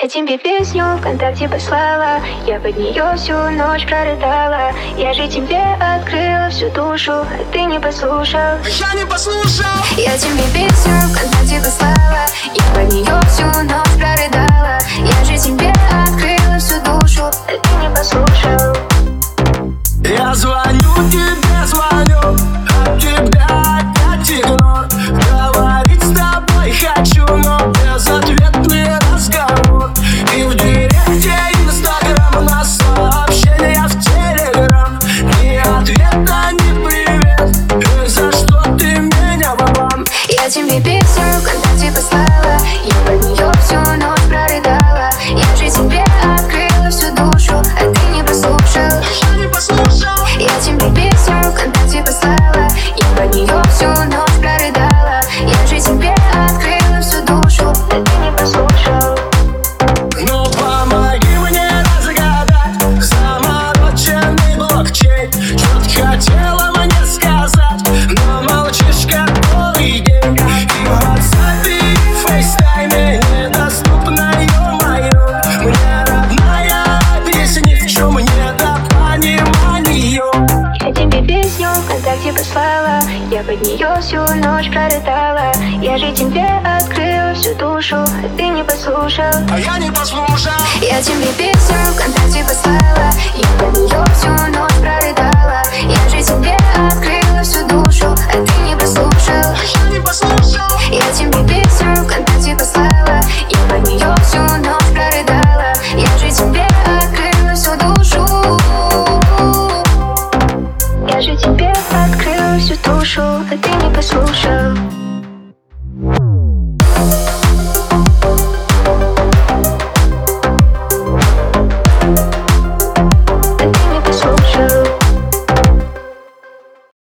Я тебе песню ВКонтакте послала Я под нее всю ночь прорыдала. Я же тебе открыла всю душу А ты не послушал. Я не послушал. Я тебе песню ВКонтакте послала Я тебе песню ВКонтакте послала Я под ВКонтакте послала Я под нее всю ночь прорыдала Я же тебе открыла всю душу А ты не послушал. А я не послушал. Я тебе песню ВКонтакте послала Я под нее всю ночь открыл всю душу, а ты не послушал.